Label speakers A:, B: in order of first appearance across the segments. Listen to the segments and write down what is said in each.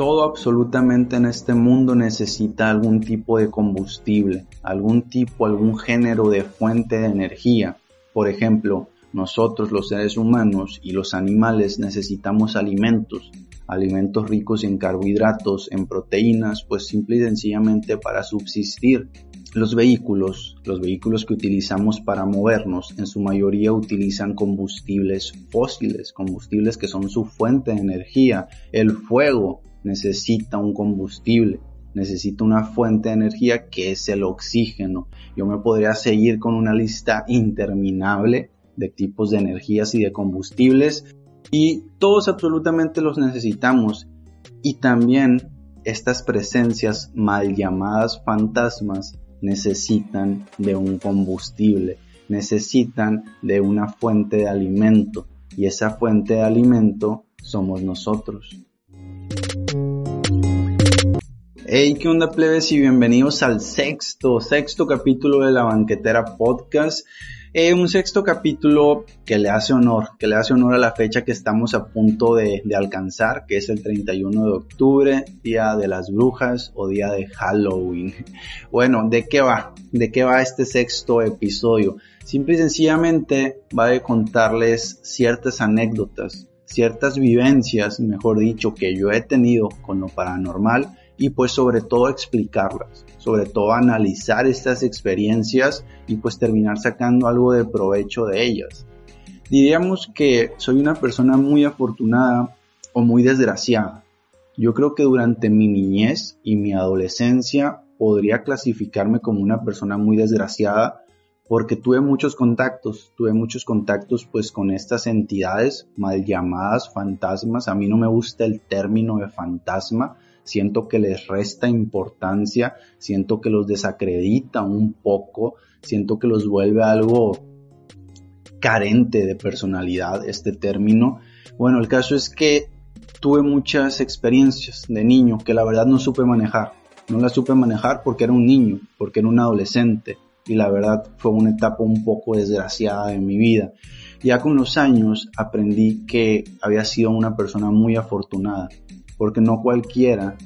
A: Todo absolutamente en este mundo necesita algún tipo de combustible, algún tipo, algún género de fuente de energía. Por ejemplo, nosotros los seres humanos y los animales necesitamos alimentos, alimentos ricos en carbohidratos, en proteínas, pues simple y sencillamente para subsistir. Los vehículos, los vehículos que utilizamos para movernos, en su mayoría utilizan combustibles fósiles, combustibles que son su fuente de energía. El fuego necesita un combustible, necesita una fuente de energía que es el oxígeno. Yo me podría seguir con una lista interminable de tipos de energías y de combustibles y todos absolutamente los necesitamos y también estas presencias mal llamadas fantasmas necesitan de un combustible, necesitan de una fuente de alimento y esa fuente de alimento somos nosotros. Hey, ¿qué onda plebes? Y bienvenidos al sexto, sexto capítulo de la Banquetera Podcast. Eh, un sexto capítulo que le hace honor, que le hace honor a la fecha que estamos a punto de, de alcanzar, que es el 31 de octubre, Día de las Brujas o Día de Halloween. Bueno, ¿de qué va? ¿De qué va este sexto episodio? Simple y sencillamente va a contarles ciertas anécdotas, ciertas vivencias, mejor dicho, que yo he tenido con lo paranormal y pues sobre todo explicarlas, sobre todo analizar estas experiencias y pues terminar sacando algo de provecho de ellas. Diríamos que soy una persona muy afortunada o muy desgraciada. Yo creo que durante mi niñez y mi adolescencia podría clasificarme como una persona muy desgraciada porque tuve muchos contactos, tuve muchos contactos pues con estas entidades mal llamadas fantasmas. A mí no me gusta el término de fantasma, siento que les resta importancia, siento que los desacredita un poco, siento que los vuelve algo carente de personalidad este término. Bueno, el caso es que tuve muchas experiencias de niño que la verdad no supe manejar. No las supe manejar porque era un niño, porque era un adolescente y la verdad fue una etapa un poco desgraciada de mi vida. Ya con los años aprendí que había sido una persona muy afortunada, porque no cualquiera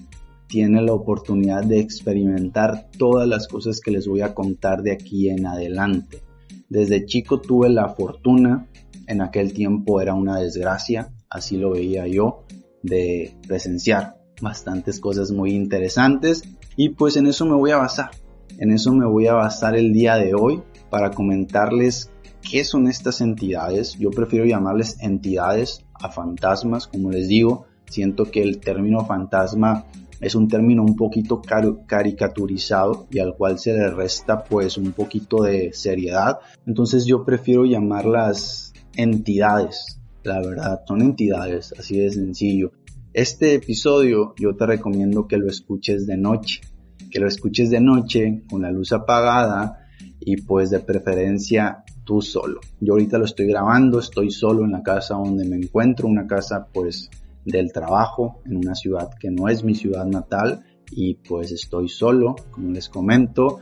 A: tiene la oportunidad de experimentar todas las cosas que les voy a contar de aquí en adelante. Desde chico tuve la fortuna, en aquel tiempo era una desgracia, así lo veía yo, de presenciar bastantes cosas muy interesantes y pues en eso me voy a basar. En eso me voy a basar el día de hoy para comentarles qué son estas entidades. Yo prefiero llamarles entidades a fantasmas, como les digo, Siento que el término fantasma es un término un poquito caricaturizado y al cual se le resta pues un poquito de seriedad. Entonces yo prefiero llamarlas entidades. La verdad, son entidades, así de sencillo. Este episodio yo te recomiendo que lo escuches de noche. Que lo escuches de noche con la luz apagada y pues de preferencia tú solo. Yo ahorita lo estoy grabando, estoy solo en la casa donde me encuentro, una casa pues del trabajo en una ciudad que no es mi ciudad natal y pues estoy solo, como les comento,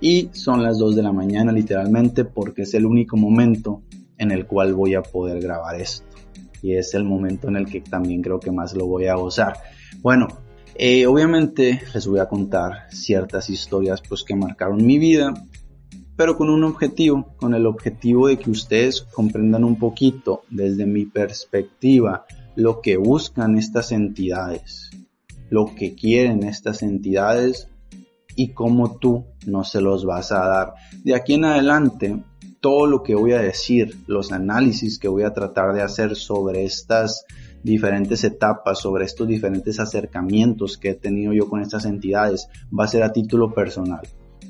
A: y son las 2 de la mañana literalmente porque es el único momento en el cual voy a poder grabar esto y es el momento en el que también creo que más lo voy a gozar. Bueno, eh, obviamente les voy a contar ciertas historias pues que marcaron mi vida, pero con un objetivo, con el objetivo de que ustedes comprendan un poquito desde mi perspectiva lo que buscan estas entidades, lo que quieren estas entidades y cómo tú no se los vas a dar. De aquí en adelante, todo lo que voy a decir, los análisis que voy a tratar de hacer sobre estas diferentes etapas, sobre estos diferentes acercamientos que he tenido yo con estas entidades, va a ser a título personal.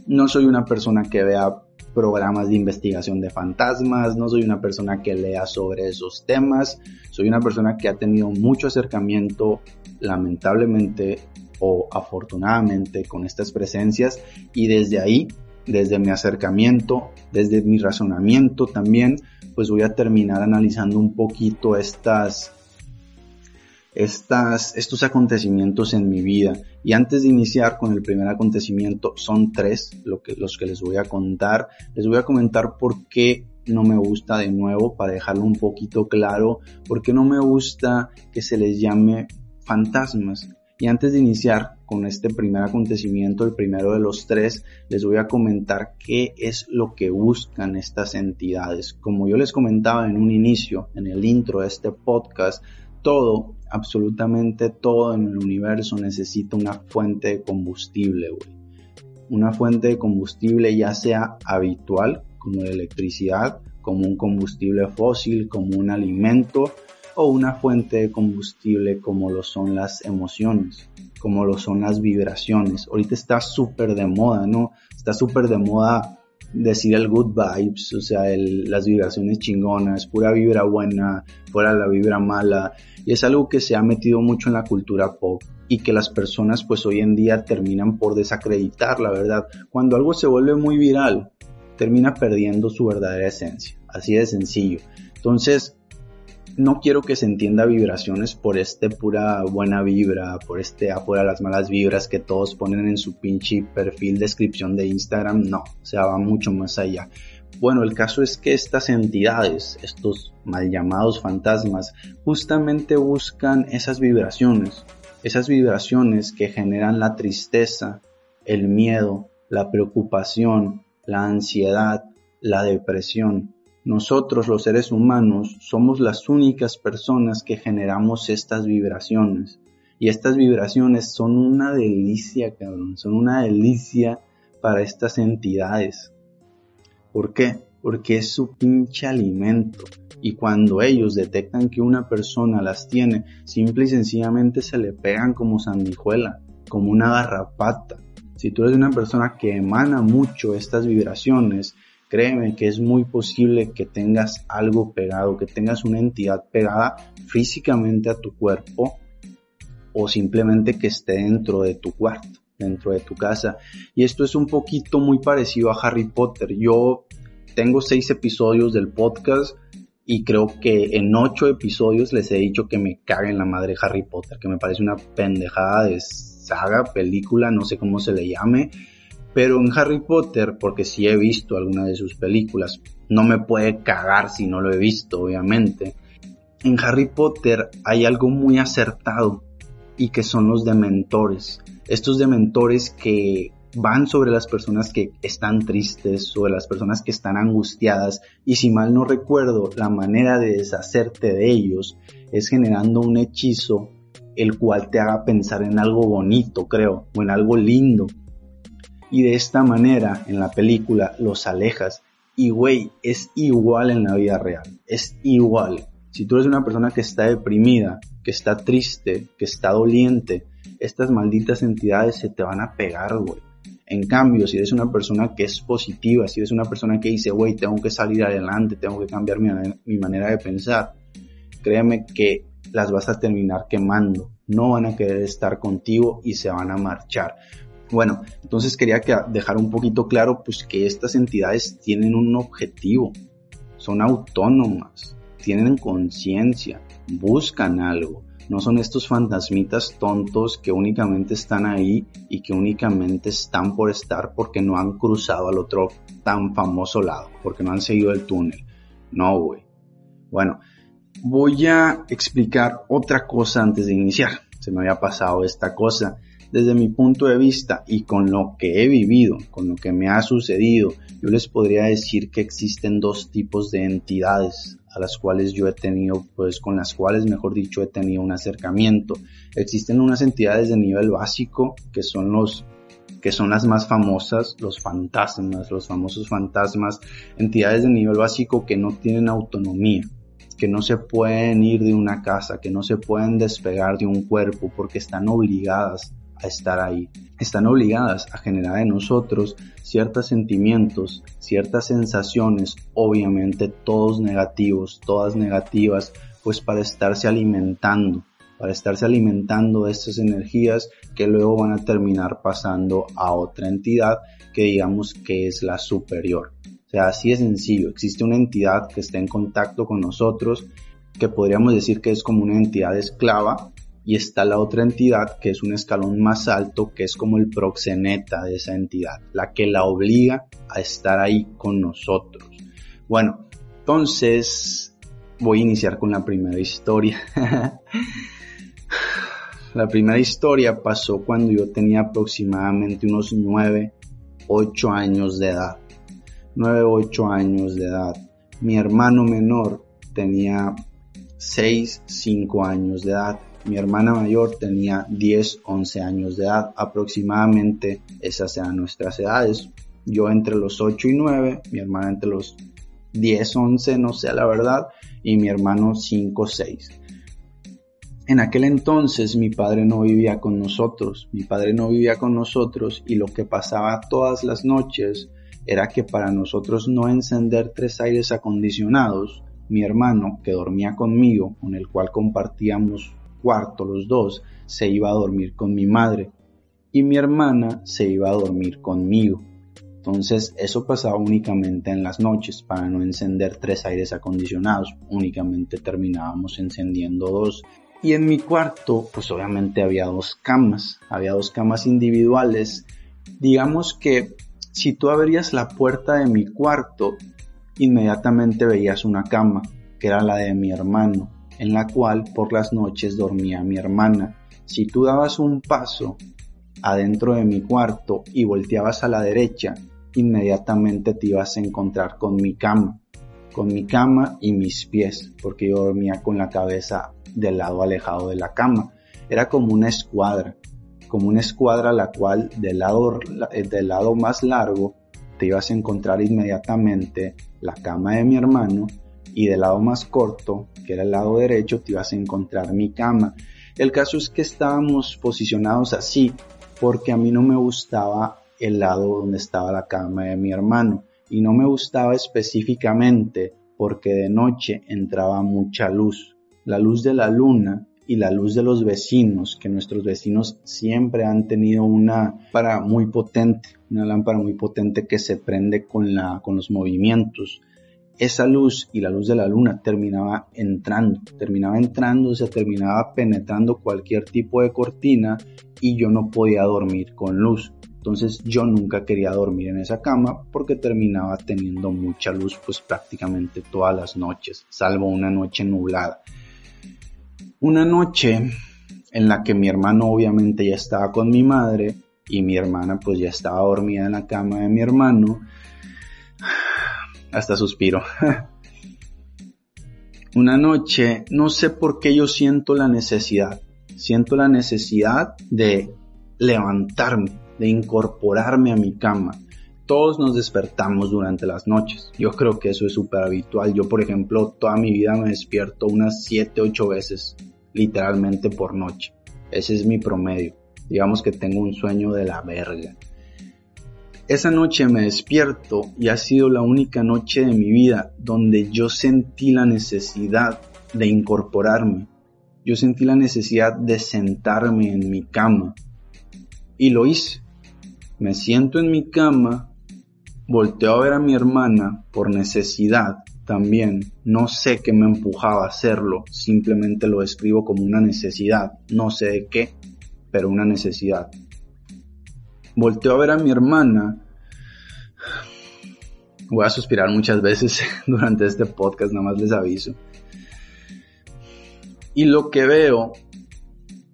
A: No soy una persona que vea programas de investigación de fantasmas, no soy una persona que lea sobre esos temas, soy una persona que ha tenido mucho acercamiento, lamentablemente o afortunadamente, con estas presencias y desde ahí, desde mi acercamiento, desde mi razonamiento también, pues voy a terminar analizando un poquito estas estas, estos acontecimientos en mi vida. Y antes de iniciar con el primer acontecimiento, son tres lo que, los que les voy a contar. Les voy a comentar por qué no me gusta de nuevo, para dejarlo un poquito claro, por qué no me gusta que se les llame fantasmas. Y antes de iniciar con este primer acontecimiento, el primero de los tres, les voy a comentar qué es lo que buscan estas entidades. Como yo les comentaba en un inicio, en el intro de este podcast, todo, absolutamente todo en el universo necesita una fuente de combustible. Una fuente de combustible ya sea habitual, como la electricidad, como un combustible fósil, como un alimento, o una fuente de combustible como lo son las emociones, como lo son las vibraciones. Ahorita está súper de moda, ¿no? Está súper de moda decir el good vibes, o sea, las vibraciones chingonas, pura vibra buena, fuera la vibra mala. Y es algo que se ha metido mucho en la cultura pop y que las personas pues hoy en día terminan por desacreditar, la verdad. Cuando algo se vuelve muy viral, termina perdiendo su verdadera esencia. Así de sencillo. Entonces, no quiero que se entienda vibraciones por este pura buena vibra, por este apura las malas vibras que todos ponen en su pinche perfil descripción de Instagram. No, o sea, va mucho más allá. Bueno, el caso es que estas entidades, estos mal llamados fantasmas, justamente buscan esas vibraciones, esas vibraciones que generan la tristeza, el miedo, la preocupación, la ansiedad, la depresión. Nosotros los seres humanos somos las únicas personas que generamos estas vibraciones. Y estas vibraciones son una delicia, cabrón, son una delicia para estas entidades. ¿Por qué? Porque es su pinche alimento. Y cuando ellos detectan que una persona las tiene, simple y sencillamente se le pegan como sandijuela, como una garrapata. Si tú eres una persona que emana mucho estas vibraciones, créeme que es muy posible que tengas algo pegado, que tengas una entidad pegada físicamente a tu cuerpo o simplemente que esté dentro de tu cuarto, dentro de tu casa. Y esto es un poquito muy parecido a Harry Potter. Yo tengo seis episodios del podcast y creo que en ocho episodios les he dicho que me caguen la madre Harry Potter, que me parece una pendejada de saga, película, no sé cómo se le llame pero en Harry Potter, porque si he visto alguna de sus películas, no me puede cagar si no lo he visto, obviamente. En Harry Potter hay algo muy acertado y que son los dementores. Estos dementores que van sobre las personas que están tristes, sobre las personas que están angustiadas y si mal no recuerdo, la manera de deshacerte de ellos es generando un hechizo el cual te haga pensar en algo bonito, creo, o en algo lindo y de esta manera en la película los alejas. Y güey, es igual en la vida real, es igual. Si tú eres una persona que está deprimida, que está triste, que está doliente, estas malditas entidades se te van a pegar, güey. En cambio, si eres una persona que es positiva, si eres una persona que dice, güey, tengo que salir adelante, tengo que cambiar mi, mi, manera de pensar, créeme que las vas a terminar quemando. No van a querer estar contigo y se van a marchar. Bueno, entonces quería dejar un poquito claro pues que estas entidades tienen un objetivo, son autónomas, tienen conciencia, buscan algo, no son estos fantasmitas tontos que únicamente están ahí y que únicamente están por estar porque no han cruzado al otro tan famoso lado, porque no han seguido el túnel. No, güey. Bueno, voy a explicar otra cosa antes de iniciar. Se me había pasado esta cosa desde mi punto de vista y con lo que he vivido, con lo que me ha sucedido, yo les podría decir que existen dos tipos de entidades a las cuales yo he tenido, pues con las cuales, mejor dicho, he tenido un acercamiento. Existen unas entidades de nivel básico que son los que son las más famosas, los fantasmas, los famosos fantasmas, entidades de nivel básico que no tienen autonomía, que no se pueden ir de una casa, que no se pueden despegar de un cuerpo porque están obligadas a estar ahí. Están obligadas a generar en nosotros ciertos sentimientos, ciertas sensaciones, obviamente todos negativos, todas negativas, pues para estarse alimentando, para estarse alimentando de estas energías que luego van a terminar pasando a otra entidad que digamos que es la superior. O sea, así es sencillo. Existe una entidad que está en contacto con nosotros, que podríamos decir que es como una entidad esclava, y está la otra entidad que es un escalón más alto, que es como el proxeneta de esa entidad, la que la obliga a estar ahí con nosotros. Bueno, entonces voy a iniciar con la primera historia. la primera historia pasó cuando yo tenía aproximadamente unos 9, 8 años de edad. 9, 8 años de edad. Mi hermano menor tenía 6, 5 años de edad. Mi hermana mayor tenía 10, 11 años de edad. Aproximadamente esas eran nuestras edades. Yo entre los 8 y 9, mi hermana entre los 10, 11, no sé la verdad, y mi hermano 5, 6. En aquel entonces mi padre no vivía con nosotros, mi padre no vivía con nosotros y lo que pasaba todas las noches era que para nosotros no encender tres aires acondicionados, mi hermano, que dormía conmigo, con el cual compartíamos cuarto los dos, se iba a dormir con mi madre y mi hermana se iba a dormir conmigo. Entonces eso pasaba únicamente en las noches para no encender tres aires acondicionados, únicamente terminábamos encendiendo dos. Y en mi cuarto pues obviamente había dos camas, había dos camas individuales. Digamos que si tú abrías la puerta de mi cuarto, inmediatamente veías una cama, que era la de mi hermano, en la cual por las noches dormía mi hermana. Si tú dabas un paso adentro de mi cuarto y volteabas a la derecha, inmediatamente te ibas a encontrar con mi cama, con mi cama y mis pies, porque yo dormía con la cabeza del lado alejado de la cama. Era como una escuadra como una escuadra la cual del lado, del lado más largo te ibas a encontrar inmediatamente la cama de mi hermano y del lado más corto, que era el lado derecho, te ibas a encontrar mi cama. El caso es que estábamos posicionados así porque a mí no me gustaba el lado donde estaba la cama de mi hermano y no me gustaba específicamente porque de noche entraba mucha luz. La luz de la luna y la luz de los vecinos, que nuestros vecinos siempre han tenido una lámpara muy potente, una lámpara muy potente que se prende con, con los movimientos. Esa luz y la luz de la luna terminaba entrando, terminaba entrando, se terminaba penetrando cualquier tipo de cortina y yo no podía dormir con luz. Entonces yo nunca quería dormir en esa cama porque terminaba teniendo mucha luz pues prácticamente todas las noches, salvo una noche nublada. Una noche en la que mi hermano obviamente ya estaba con mi madre y mi hermana pues ya estaba dormida en la cama de mi hermano, hasta suspiro. Una noche, no sé por qué yo siento la necesidad, siento la necesidad de levantarme, de incorporarme a mi cama. Todos nos despertamos durante las noches. Yo creo que eso es súper habitual. Yo, por ejemplo, toda mi vida me despierto unas 7, 8 veces, literalmente por noche. Ese es mi promedio. Digamos que tengo un sueño de la verga. Esa noche me despierto y ha sido la única noche de mi vida donde yo sentí la necesidad de incorporarme. Yo sentí la necesidad de sentarme en mi cama. Y lo hice. Me siento en mi cama Volteo a ver a mi hermana por necesidad también. No sé qué me empujaba a hacerlo, simplemente lo describo como una necesidad. No sé de qué, pero una necesidad. Volteo a ver a mi hermana. Voy a suspirar muchas veces durante este podcast, nada más les aviso. Y lo que veo,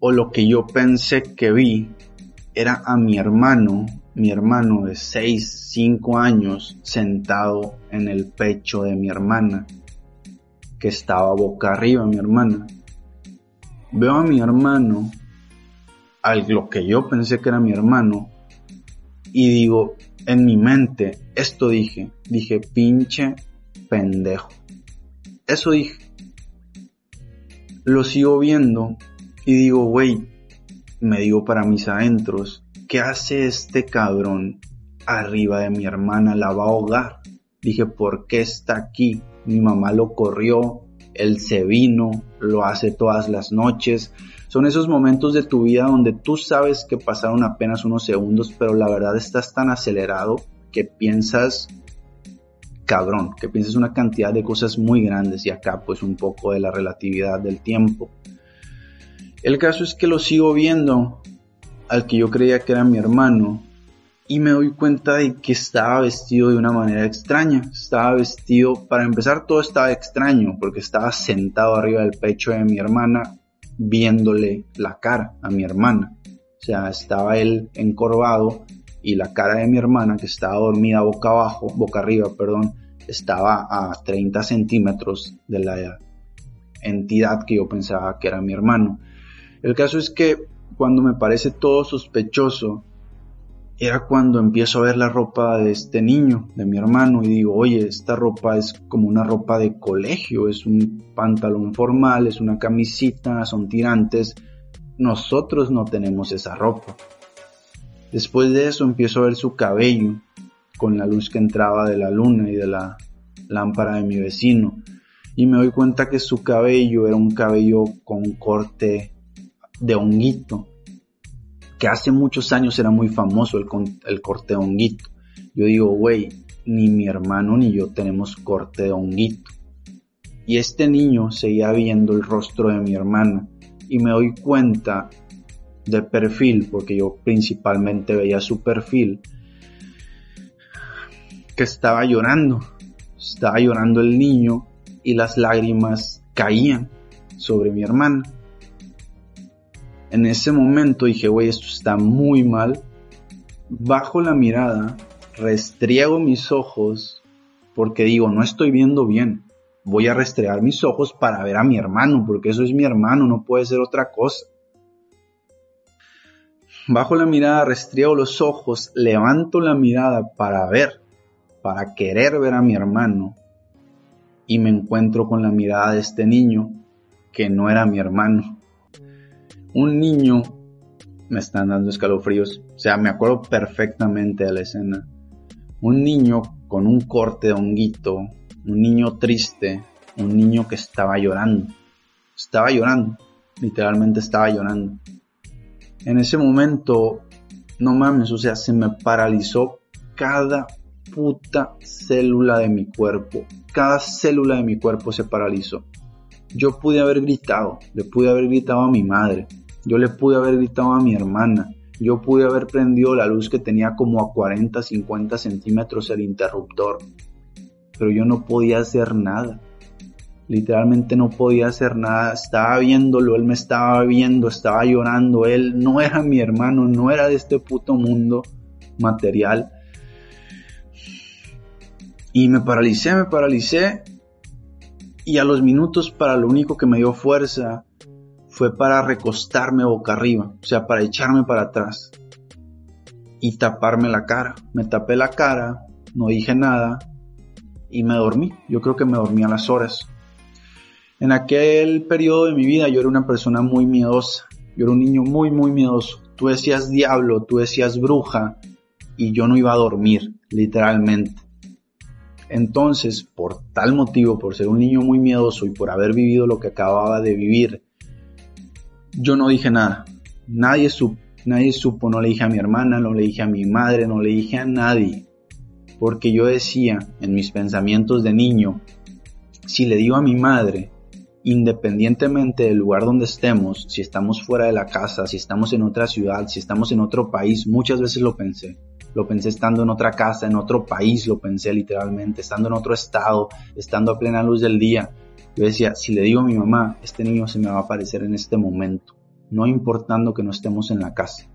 A: o lo que yo pensé que vi, era a mi hermano mi hermano de 6, 5 años sentado en el pecho de mi hermana, que estaba boca arriba mi hermana. Veo a mi hermano, a lo que yo pensé que era mi hermano, y digo, en mi mente, esto dije, dije, pinche pendejo. Eso dije. Lo sigo viendo y digo, güey, me digo para mis adentros, ¿qué hace este cabrón arriba de mi hermana? La va a ahogar. Dije, ¿por qué está aquí? Mi mamá lo corrió, él se vino, lo hace todas las noches. Son esos momentos de tu vida donde tú sabes que pasaron apenas unos segundos, pero la verdad estás tan acelerado que piensas cabrón, que piensas una cantidad de cosas muy grandes y acá pues un poco de la relatividad del tiempo. El caso es que lo sigo viendo al que yo creía que era mi hermano y me doy cuenta de que estaba vestido de una manera extraña. Estaba vestido, para empezar todo estaba extraño porque estaba sentado arriba del pecho de mi hermana viéndole la cara a mi hermana. O sea, estaba él encorvado y la cara de mi hermana que estaba dormida boca abajo, boca arriba, perdón, estaba a 30 centímetros de la entidad que yo pensaba que era mi hermano. El caso es que cuando me parece todo sospechoso, era cuando empiezo a ver la ropa de este niño, de mi hermano, y digo, oye, esta ropa es como una ropa de colegio, es un pantalón formal, es una camisita, son tirantes. Nosotros no tenemos esa ropa. Después de eso empiezo a ver su cabello, con la luz que entraba de la luna y de la lámpara de mi vecino, y me doy cuenta que su cabello era un cabello con corte de honguito, que hace muchos años era muy famoso el, corte de honguito. Yo digo, güey, ni mi hermano ni yo tenemos corte de honguito. Y este niño seguía viendo el rostro de mi hermana y me doy cuenta de perfil, porque yo principalmente veía su perfil, que estaba llorando. Estaba llorando el niño y las lágrimas caían sobre mi hermana. En ese momento dije, güey, esto está muy mal. Bajo la mirada, restriego mis ojos porque digo, no estoy viendo bien. Voy a restregar mis ojos para ver a mi hermano, porque eso es mi hermano, no puede ser otra cosa. Bajo la mirada, restriego los ojos, levanto la mirada para ver, para querer ver a mi hermano, y me encuentro con la mirada de este niño que no era mi hermano un niño, me están dando escalofríos, o sea, me acuerdo perfectamente de la escena, un niño con un corte de honguito, un niño triste, un niño que estaba llorando, estaba llorando, literalmente estaba llorando. En ese momento, no mames, o sea, se me paralizó cada puta célula de mi cuerpo, cada célula de mi cuerpo se paralizó. Yo pude haber gritado, le pude haber gritado a mi madre, yo le pude haber gritado a mi hermana. Yo pude haber prendido la luz que tenía como a 40, 50 centímetros el interruptor. Pero yo no podía hacer nada. Literalmente no podía hacer nada. Estaba viéndolo, él me estaba viendo, estaba llorando. Él no era mi hermano, no era de este puto mundo material. Y me paralicé, me paralicé. Y a los minutos para lo único que me dio fuerza fue para recostarme boca arriba, o sea, para echarme para atrás y taparme la cara. Me tapé la cara, no dije nada y me dormí. Yo creo que me dormí a las horas. En aquel periodo de mi vida yo era una persona muy miedosa. Yo era un niño muy, muy miedoso. Tú decías diablo, tú decías bruja y yo no iba a dormir, literalmente. Entonces, por tal motivo, por ser un niño muy miedoso y por haber vivido lo que acababa de vivir yo no dije nada. Nadie supo, nadie supo, no le dije a mi hermana, no le dije a mi madre, no le dije a nadie. Porque yo decía en mis pensamientos de niño, si le digo a mi madre, independientemente del lugar donde estemos, si estamos fuera de la casa, si estamos en otra ciudad, si estamos en otro país, muchas veces lo pensé. Lo pensé estando en otra casa, en otro país, lo pensé literalmente, estando en otro estado, estando a plena luz del día. Yo decía, si le digo a mi mamá, este niño se me va a aparecer en este momento, no importando que no estemos en la casa.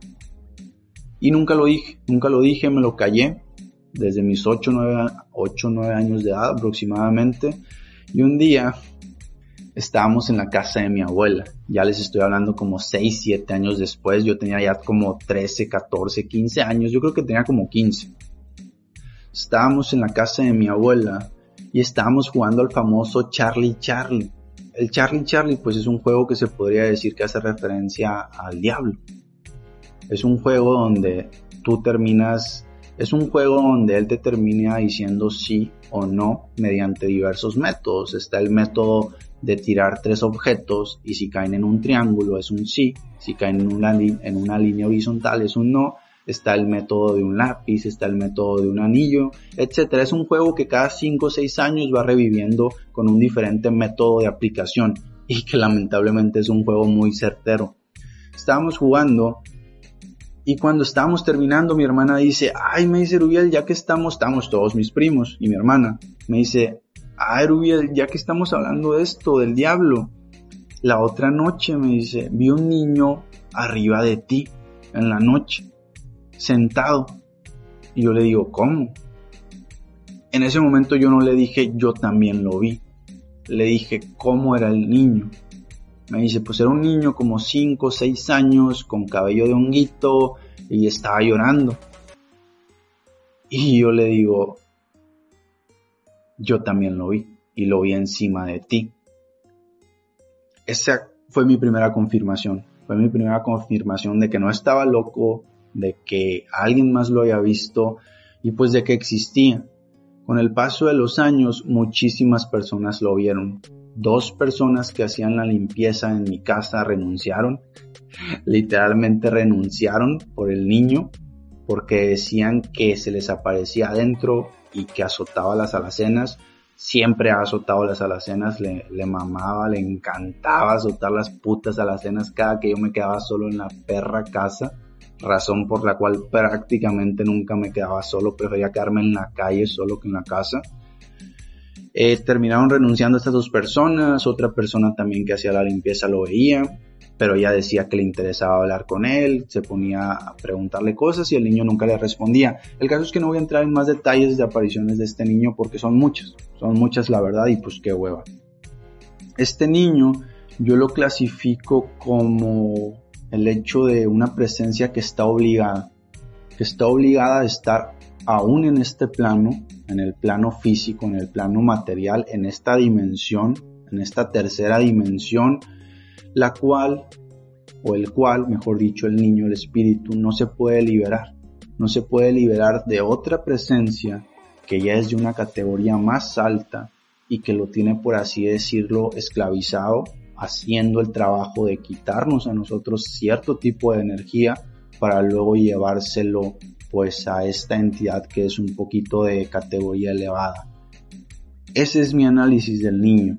A: Y nunca lo dije, nunca lo dije, me lo callé desde mis 8, 9, 8, 9 años de edad aproximadamente. Y un día estábamos en la casa de mi abuela. Ya les estoy hablando como 6, 7 años después. Yo tenía ya como 13, 14, 15 años. Yo creo que tenía como 15. Estábamos en la casa de mi abuela y estábamos jugando al famoso Charlie Charlie. El Charlie Charlie pues es un juego que se podría decir que hace referencia al diablo. Es un juego donde tú terminas, es un juego donde él te termina diciendo sí o no mediante diversos métodos. Está el método de tirar tres objetos y si caen en un triángulo es un sí, si caen en una, en una línea horizontal es un no, está el método de un lápiz, está el método de un anillo, etcétera. Es un juego que cada 5 o 6 años va reviviendo con un diferente método de aplicación y que lamentablemente es un juego muy certero. Estábamos jugando y cuando estábamos terminando mi hermana dice, ay, me dice Rubiel, ya que estamos, estamos todos mis primos y mi hermana, me dice, ay Rubiel, ya que estamos hablando de esto, del diablo, la otra noche me dice, vi un niño arriba de ti en la noche sentado. Y yo le digo, ¿cómo? En ese momento yo no le dije, yo también lo vi. Le dije, ¿cómo era el niño? Me dice, pues era un niño como 5 o 6 años, con cabello de honguito, y estaba llorando. Y yo le digo, yo también lo vi, y lo vi encima de ti. Esa fue mi primera confirmación. Fue mi primera confirmación de que no estaba loco, de que alguien más lo haya visto y pues de que existía. Con el paso de los años muchísimas personas lo vieron. Dos personas que hacían la limpieza en mi casa renunciaron, literalmente renunciaron por el niño porque decían que se les aparecía adentro y que azotaba las alacenas. Siempre ha azotado las alacenas, le, le mamaba, le encantaba azotar las putas alacenas cada que yo me quedaba solo en la perra casa razón por la cual prácticamente nunca me quedaba solo, prefería quedarme en la calle solo que en la casa. Eh, terminaron renunciando estas dos personas, otra persona también que hacía la limpieza lo veía, pero ella decía que le interesaba hablar con él, se ponía a preguntarle cosas y el niño nunca le respondía. El caso es que no voy a entrar en más detalles de apariciones de este niño porque son muchas, son muchas la verdad y pues qué hueva. Este niño yo lo clasifico como el hecho de una presencia que está obligada, que está obligada a estar aún en este plano, en el plano físico, en el plano material, en esta dimensión, en esta tercera dimensión, la cual, o el cual, mejor dicho, el niño, el espíritu, no se puede liberar, no se puede liberar de otra presencia que ya es de una categoría más alta y que lo tiene, por así decirlo, esclavizado haciendo el trabajo de quitarnos a nosotros cierto tipo de energía para luego llevárselo pues a esta entidad que es un poquito de categoría elevada. Ese es mi análisis del niño.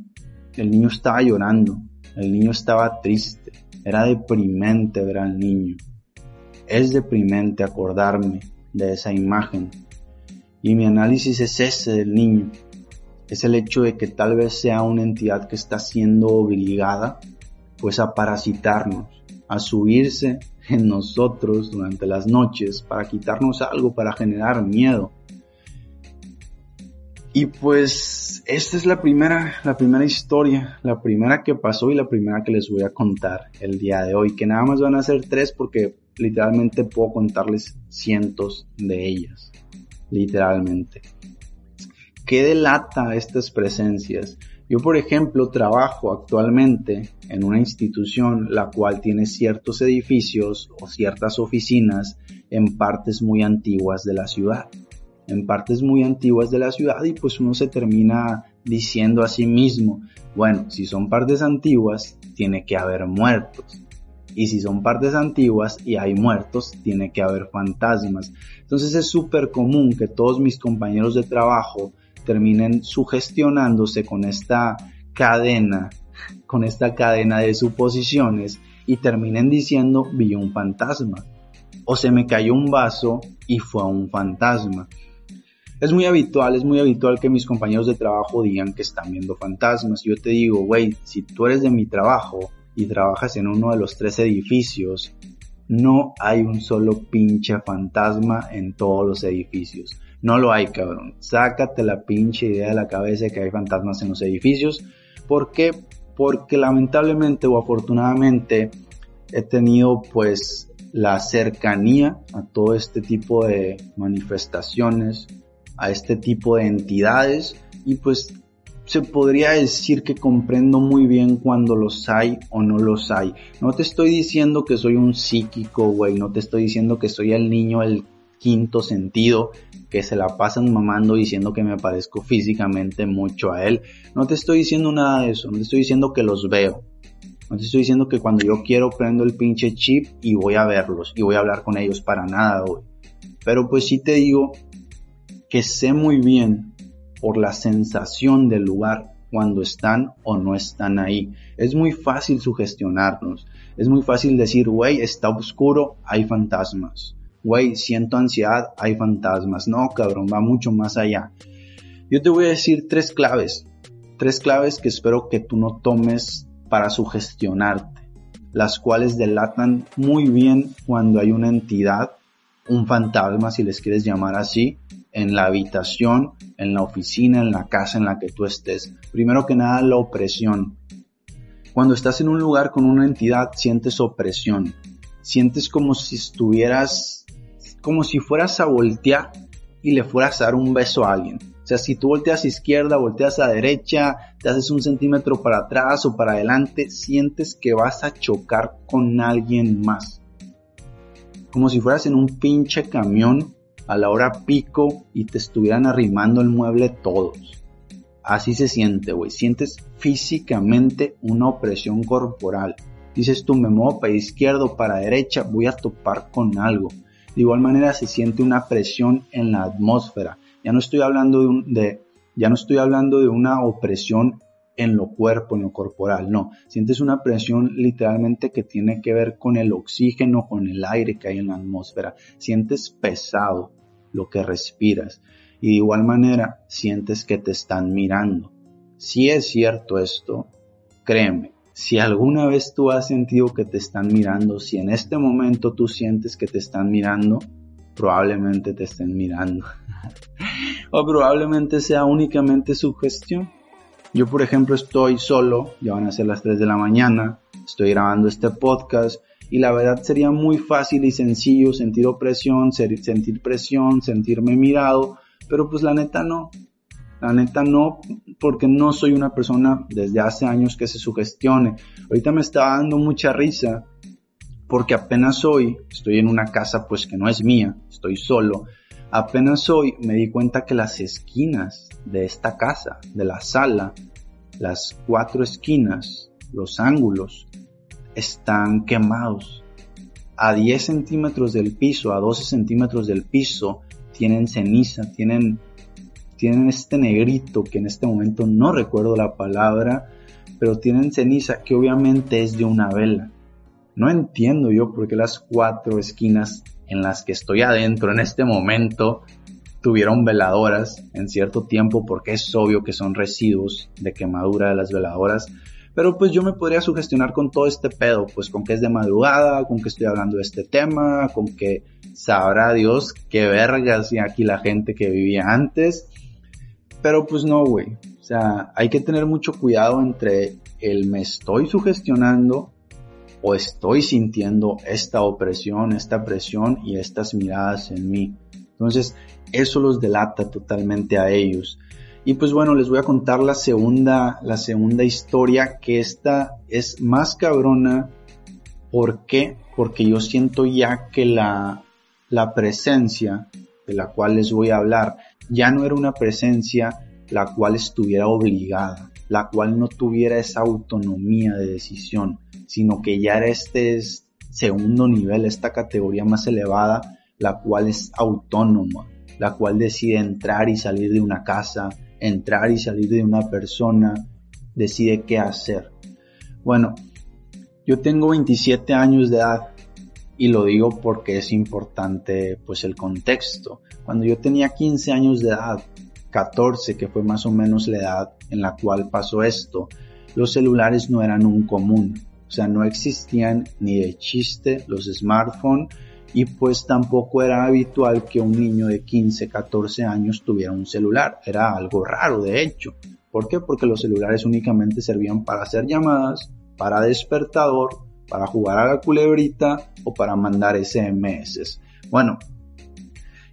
A: El niño estaba llorando, el niño estaba triste, era deprimente ver al niño. Es deprimente acordarme de esa imagen. Y mi análisis es ese del niño es el hecho de que tal vez sea una entidad que está siendo obligada pues a parasitarnos, a subirse en nosotros durante las noches para quitarnos algo, para generar miedo. Y pues esta es la primera, la primera historia, la primera que pasó y la primera que les voy a contar el día de hoy, que nada más van a ser tres porque literalmente puedo contarles cientos de ellas, literalmente. ¿Qué delata estas presencias? Yo, por ejemplo, trabajo actualmente en una institución la cual tiene ciertos edificios o ciertas oficinas en partes muy antiguas de la ciudad. En partes muy antiguas de la ciudad y pues uno se termina diciendo a sí mismo, bueno, si son partes antiguas, tiene que haber muertos. Y si son partes antiguas y hay muertos, tiene que haber fantasmas. Entonces es súper común que todos mis compañeros de trabajo terminen sugestionándose con esta cadena, con esta cadena de suposiciones y terminen diciendo vi un fantasma o se me cayó un vaso y fue un fantasma. Es muy habitual, es muy habitual que mis compañeros de trabajo digan que están viendo fantasmas. Yo te digo, güey, si tú eres de mi trabajo y trabajas en uno de los tres edificios, no hay un solo pinche fantasma en todos los edificios. No lo hay, cabrón. Sácate la pinche idea de la cabeza de que hay fantasmas en los edificios. ¿Por qué? Porque lamentablemente o afortunadamente he tenido pues la cercanía a todo este tipo de manifestaciones, a este tipo de entidades y pues se podría decir que comprendo muy bien cuando los hay o no los hay. No te estoy diciendo que soy un psíquico, güey, no te estoy diciendo que soy el niño del quinto sentido que se la pasan mamando diciendo que me parezco físicamente mucho a él. No te estoy diciendo nada de eso, no te estoy diciendo que los veo. No te estoy diciendo que cuando yo quiero prendo el pinche chip y voy a verlos y voy a hablar con ellos para nada, güey. Pero pues sí te digo que sé muy bien por la sensación del lugar cuando están o no están ahí. Es muy fácil sugestionarnos. Es muy fácil decir, güey, está oscuro, hay fantasmas. Güey, siento ansiedad, hay fantasmas. No, cabrón, va mucho más allá. Yo te voy a decir tres claves. Tres claves que espero que tú no tomes para sugestionarte. Las cuales delatan muy bien cuando hay una entidad, un fantasma, si les quieres llamar así, en la habitación, en la oficina, en la casa en la que tú estés. Primero que nada, la opresión. Cuando estás en un lugar con una entidad, sientes opresión. Sientes como si estuvieras, como si fueras a voltear y le fueras a dar un beso a alguien. O sea, si tú volteas a izquierda, volteas a derecha, te haces un centímetro para atrás o para adelante, sientes que vas a chocar con alguien más. Como si fueras en un pinche camión a la hora pico y te estuvieran arrimando el mueble todos. Así se siente, güey. Sientes físicamente una opresión corporal. Dices tú, me muevo para izquierda para derecha, voy a topar con algo. De igual manera se siente una presión en la atmósfera. Ya no estoy hablando de, ya no estoy hablando de una opresión en lo cuerpo, en lo corporal, no. Sientes una presión literalmente que tiene que ver con el oxígeno, con el aire que hay en la atmósfera. Sientes pesado, lo que respiras y de igual manera sientes que te están mirando. Si es cierto esto, créeme, si alguna vez tú has sentido que te están mirando, si en este momento tú sientes que te están mirando, probablemente te estén mirando. o probablemente sea únicamente su gestión. Yo, por ejemplo, estoy solo, ya van a ser las 3 de la mañana, estoy grabando este podcast y la verdad sería muy fácil y sencillo sentir opresión, sentir presión, sentirme mirado, pero pues la neta no. La neta no, porque no soy una persona desde hace años que se sugestione. Ahorita me está dando mucha risa porque apenas hoy estoy en una casa pues que no es mía, estoy solo. Apenas hoy me di cuenta que las esquinas de esta casa, de la sala, las cuatro esquinas, los ángulos, están quemados. A 10 centímetros del piso, a 12 centímetros del piso, tienen ceniza, tienen, tienen este negrito que en este momento no recuerdo la palabra, pero tienen ceniza que obviamente es de una vela. No entiendo yo por qué las cuatro esquinas en las que estoy adentro en este momento tuvieron veladoras en cierto tiempo porque es obvio que son residuos de quemadura de las veladoras pero pues yo me podría sugestionar con todo este pedo, pues con que es de madrugada, con que estoy hablando de este tema, con que sabrá Dios qué vergas y aquí la gente que vivía antes. Pero pues no, güey. O sea, hay que tener mucho cuidado entre el me estoy sugestionando o estoy sintiendo esta opresión, esta presión y estas miradas en mí. Entonces, eso los delata totalmente a ellos. Y pues bueno, les voy a contar la segunda, la segunda historia, que esta es más cabrona. ¿Por qué? Porque yo siento ya que la, la presencia de la cual les voy a hablar ya no era una presencia la cual estuviera obligada, la cual no tuviera esa autonomía de decisión, sino que ya era este segundo nivel, esta categoría más elevada, la cual es autónoma, la cual decide entrar y salir de una casa, entrar y salir de una persona, decide qué hacer. Bueno, yo tengo 27 años de edad y lo digo porque es importante pues el contexto. Cuando yo tenía 15 años de edad, 14 que fue más o menos la edad en la cual pasó esto, los celulares no eran un común, o sea, no existían ni de chiste los smartphones y pues tampoco era habitual que un niño de 15, 14 años tuviera un celular. Era algo raro, de hecho. ¿Por qué? Porque los celulares únicamente servían para hacer llamadas, para despertador, para jugar a la culebrita o para mandar SMS. Bueno,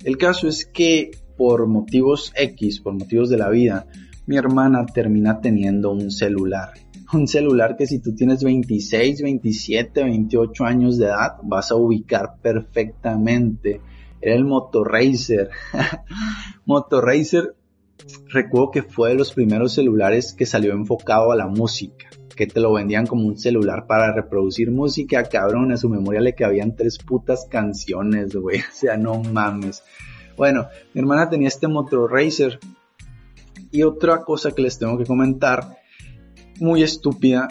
A: el caso es que por motivos X, por motivos de la vida, mi hermana termina teniendo un celular. Un celular que si tú tienes 26, 27, 28 años de edad vas a ubicar perfectamente. Era el Motorracer. Motorracer recuerdo que fue de los primeros celulares que salió enfocado a la música, que te lo vendían como un celular para reproducir música, cabrón, a su memoria le cabían tres putas canciones, güey, o sea, no mames. Bueno, mi hermana tenía este Motor Racer y otra cosa que les tengo que comentar, muy estúpida,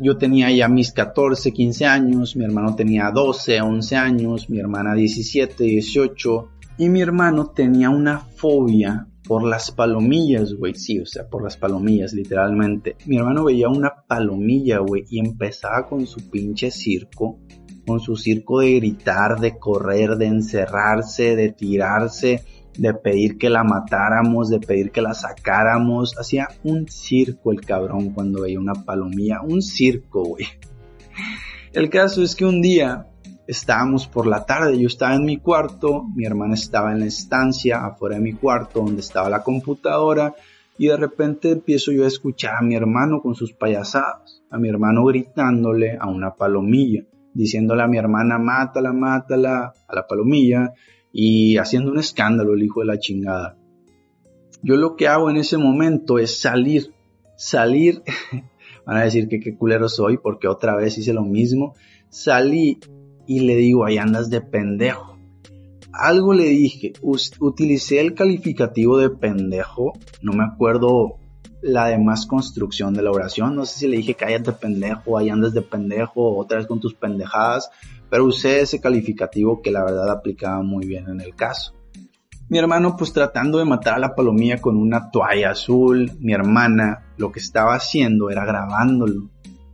A: yo tenía ya mis 14, 15 años, mi hermano tenía 12, 11 años, mi hermana 17, 18 y mi hermano tenía una fobia por las palomillas, güey. Sí, o sea, por las palomillas, literalmente. Mi hermano veía una palomilla, güey, y empezaba con su pinche circo. Con su circo de gritar, de correr, de encerrarse, de tirarse, de pedir que la matáramos, de pedir que la sacáramos. Hacía un circo el cabrón cuando veía una palomilla. Un circo, güey. El caso es que un día estábamos por la tarde, yo estaba en mi cuarto, mi hermana estaba en la estancia afuera de mi cuarto donde estaba la computadora y de repente empiezo yo a escuchar a mi hermano con sus payasadas, a mi hermano gritándole a una palomilla, diciéndole a mi hermana mátala, mátala a la palomilla y haciendo un escándalo el hijo de la chingada. Yo lo que hago en ese momento es salir, salir, van a decir que qué culero soy porque otra vez hice lo mismo, salí y le digo, ahí andas de pendejo. Algo le dije, utilicé el calificativo de pendejo, no me acuerdo la demás construcción de la oración, no sé si le dije cállate pendejo, ahí andas de pendejo, otra vez con tus pendejadas, pero usé ese calificativo que la verdad aplicaba muy bien en el caso. Mi hermano pues tratando de matar a la palomilla con una toalla azul, mi hermana lo que estaba haciendo era grabándolo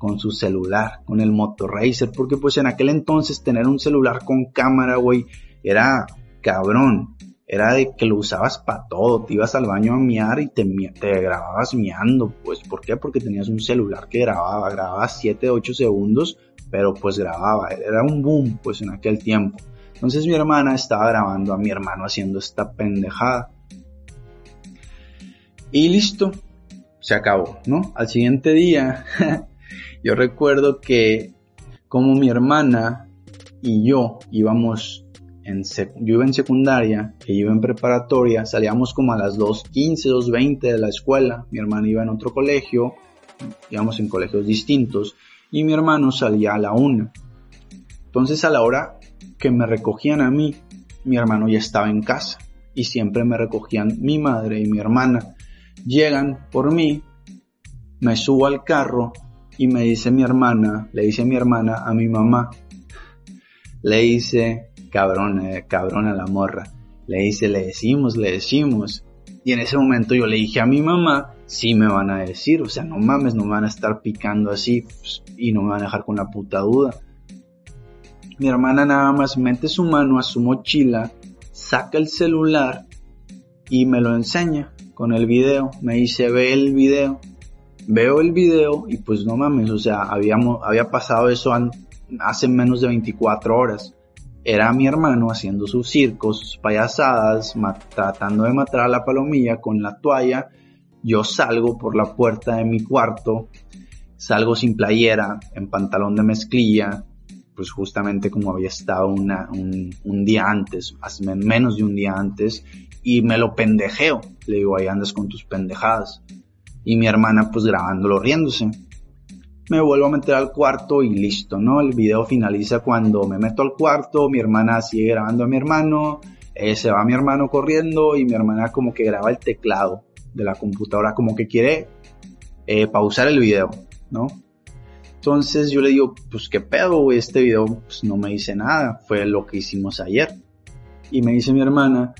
A: con su celular, con el Motorracer, porque pues en aquel entonces tener un celular con cámara, güey, era cabrón, era de que lo usabas para todo, te ibas al baño a miar y te, grababas miando, pues, ¿por qué? Porque tenías un celular que grababa, grababa 7, 8 segundos, pero pues grababa, era un boom, pues, en aquel tiempo. Entonces mi hermana estaba grabando a mi hermano haciendo esta pendejada. Y listo, se acabó, ¿no? Al siguiente día Yo recuerdo que como mi hermana y yo íbamos en yo iba en secundaria, que iba en preparatoria, salíamos como a las 2.15, 2.20 de la escuela, mi hermana iba en otro colegio, íbamos en colegios distintos, y mi hermano salía a la una. Entonces a la hora que me recogían a mí, mi hermano ya estaba en casa, y siempre me recogían mi madre y mi hermana. Llegan por mí, me subo al carro y me dice mi hermana, le dice mi hermana a mi mamá, le dice, cabrón, eh, cabrón a la morra, le dice, le decimos, le decimos. Y en ese momento yo le dije a mi mamá, sí me van a decir, o sea, no mames, no me van a estar picando así pues, y no me van a dejar con la puta duda. Mi hermana nada más mete su mano a su mochila, saca el celular y me lo enseña con el video. Me dice, ve el video veo el video y pues no mames, o sea, habíamos, había pasado eso hace menos de 24 horas. Era mi hermano haciendo sus circos, sus payasadas, tratando de matar a la palomilla con la toalla. Yo salgo por la puerta de mi cuarto, salgo sin playera, en pantalón de mezclilla, pues justamente como había estado un, un, día antes, menos de un día antes, y me lo pendejeo. Le digo, ahí andas con tus pendejadas y mi hermana pues grabándolo riéndose. Me vuelvo a meter al cuarto y listo, ¿no? El video finaliza cuando me meto al cuarto, mi hermana sigue grabando a mi hermano, eh, se va mi hermano corriendo y mi hermana como que graba el teclado de la computadora, como que quiere eh, pausar el video, ¿no? Entonces yo le digo, pues qué pedo, güey, este video pues, no me dice nada, fue lo que hicimos ayer. Y me dice mi hermana,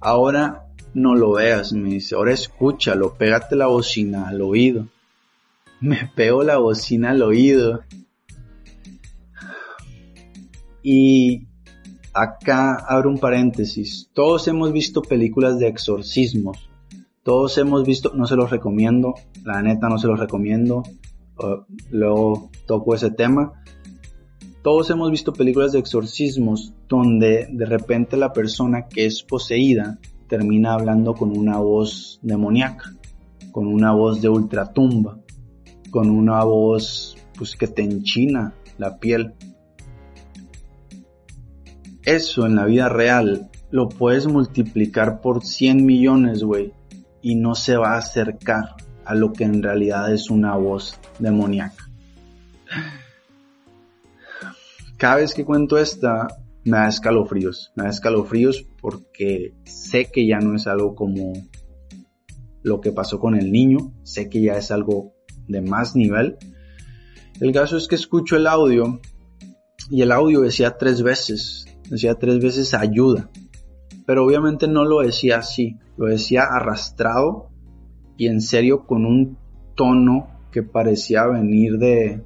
A: ahora no lo veas, me dice, ahora escúchalo, pégate la bocina al oído. Me pego la bocina al oído. Y acá abro un paréntesis. Todos hemos visto películas de exorcismos. Todos hemos visto, no se los recomiendo, la neta no se los recomiendo. Uh, luego toco ese tema. Todos hemos visto películas de exorcismos donde de repente la persona que es poseída termina hablando con una voz demoníaca. con una voz de ultratumba, con una voz pues que te enchina la piel. Eso en la vida real lo puedes multiplicar por 100 millones, güey, y no se va a acercar a lo que en realidad es una voz demoníaca. Cada vez que cuento esta, me da escalofríos. Me da escalofríos porque sé que ya no es algo como lo que pasó con el niño. Sé que ya es algo de más nivel. El caso es que escucho el audio y el audio decía tres veces. Decía tres veces ayuda. Pero obviamente no lo decía así. Lo decía arrastrado y en serio con un tono que parecía venir de,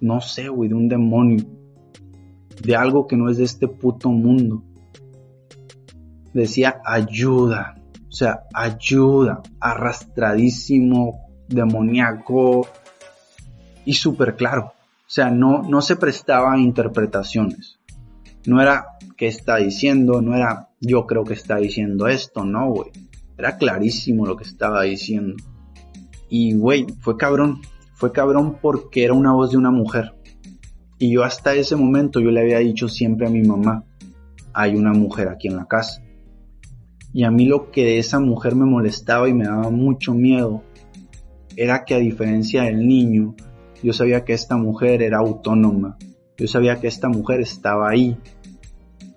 A: no sé, güey, de un demonio de algo que no es de este puto mundo. Decía ayuda, o sea, ayuda, arrastradísimo, demoníaco y súper claro. O sea, no, no se prestaba a interpretaciones. No era qué está diciendo, no era yo creo que está diciendo esto, no, güey. Era clarísimo lo que estaba diciendo. Y, güey, fue cabrón. Fue cabrón porque era una voz de una mujer. Y yo hasta ese momento yo le había dicho siempre a mi mamá, hay una mujer aquí en la casa. Y a mí lo que de esa mujer me molestaba y me daba mucho miedo era que a diferencia del niño, yo sabía que esta mujer era autónoma. Yo sabía que esta mujer estaba ahí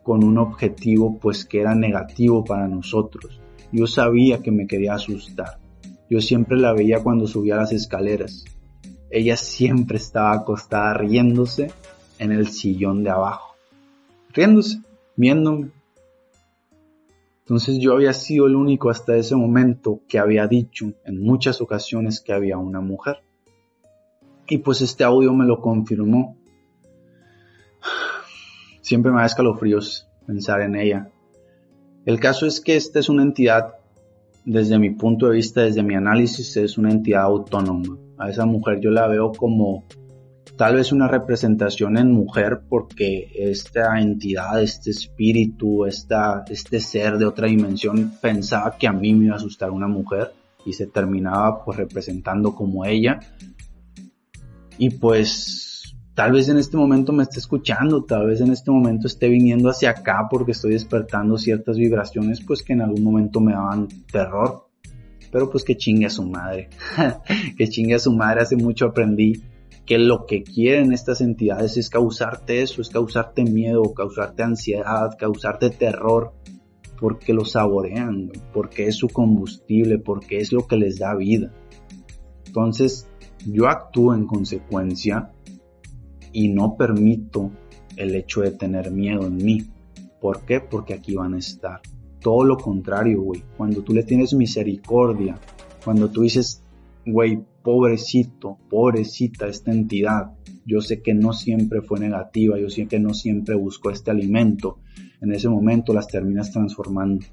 A: con un objetivo pues que era negativo para nosotros. Yo sabía que me quería asustar. Yo siempre la veía cuando subía las escaleras ella siempre estaba acostada riéndose en el sillón de abajo. Riéndose, viéndome. Entonces yo había sido el único hasta ese momento que había dicho en muchas ocasiones que había una mujer. Y pues este audio me lo confirmó. Siempre me da escalofríos pensar en ella. El caso es que esta es una entidad, desde mi punto de vista, desde mi análisis, es una entidad autónoma a esa mujer yo la veo como tal vez una representación en mujer porque esta entidad, este espíritu, esta, este ser de otra dimensión pensaba que a mí me iba a asustar una mujer y se terminaba pues representando como ella. Y pues tal vez en este momento me esté escuchando, tal vez en este momento esté viniendo hacia acá porque estoy despertando ciertas vibraciones pues que en algún momento me daban terror pero pues que chingue a su madre. que chingue a su madre. Hace mucho aprendí que lo que quieren estas entidades es causarte eso, es causarte miedo, causarte ansiedad, causarte terror, porque lo saborean, porque es su combustible, porque es lo que les da vida. Entonces, yo actúo en consecuencia y no permito el hecho de tener miedo en mí. ¿Por qué? Porque aquí van a estar todo lo contrario, güey. Cuando tú le tienes misericordia, cuando tú dices, güey, pobrecito, pobrecita esta entidad, yo sé que no siempre fue negativa, yo sé que no siempre buscó este alimento, en ese momento las terminas transformando.